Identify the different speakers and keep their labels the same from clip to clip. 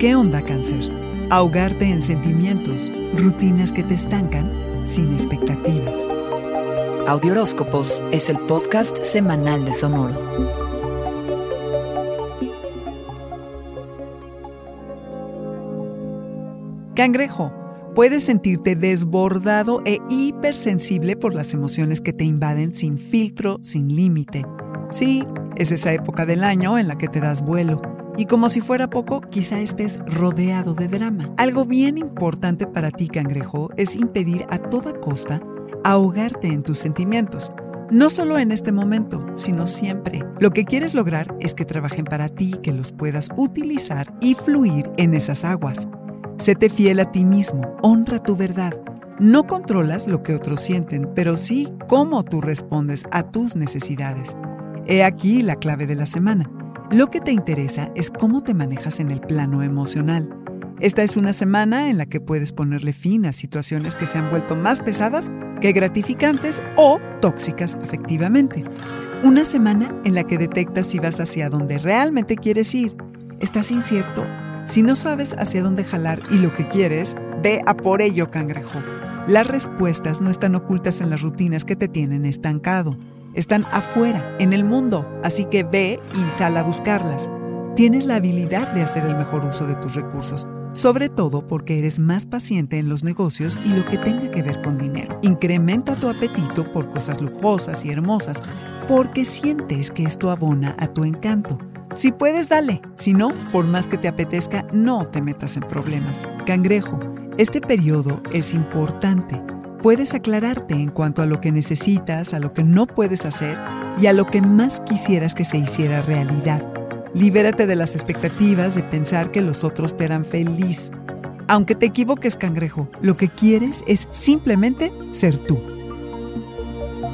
Speaker 1: ¿Qué onda cáncer? Ahogarte en sentimientos, rutinas que te estancan, sin expectativas.
Speaker 2: Audioróscopos es el podcast semanal de Sonoro.
Speaker 1: Cangrejo, puedes sentirte desbordado e hipersensible por las emociones que te invaden sin filtro, sin límite. Sí, es esa época del año en la que te das vuelo. Y como si fuera poco, quizá estés rodeado de drama. Algo bien importante para ti, cangrejo, es impedir a toda costa ahogarte en tus sentimientos. No solo en este momento, sino siempre. Lo que quieres lograr es que trabajen para ti, que los puedas utilizar y fluir en esas aguas. Séte fiel a ti mismo, honra tu verdad. No controlas lo que otros sienten, pero sí cómo tú respondes a tus necesidades. He aquí la clave de la semana. Lo que te interesa es cómo te manejas en el plano emocional. Esta es una semana en la que puedes ponerle fin a situaciones que se han vuelto más pesadas que gratificantes o tóxicas afectivamente. Una semana en la que detectas si vas hacia donde realmente quieres ir. ¿Estás incierto? Si no sabes hacia dónde jalar y lo que quieres, ve a por ello, cangrejo. Las respuestas no están ocultas en las rutinas que te tienen estancado. Están afuera, en el mundo, así que ve y sal a buscarlas. Tienes la habilidad de hacer el mejor uso de tus recursos, sobre todo porque eres más paciente en los negocios y lo que tenga que ver con dinero. Incrementa tu apetito por cosas lujosas y hermosas, porque sientes que esto abona a tu encanto. Si puedes, dale. Si no, por más que te apetezca, no te metas en problemas. Cangrejo, este periodo es importante. Puedes aclararte en cuanto a lo que necesitas, a lo que no puedes hacer y a lo que más quisieras que se hiciera realidad. Libérate de las expectativas de pensar que los otros te harán feliz. Aunque te equivoques, cangrejo, lo que quieres es simplemente ser tú.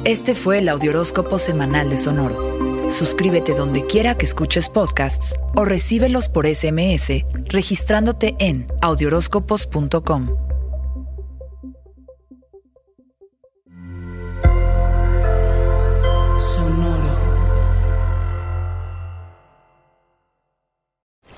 Speaker 2: Este fue el Audioróscopo semanal de Sonoro. Suscríbete donde quiera que escuches podcasts o recíbelos por SMS registrándote en audioróscopos.com.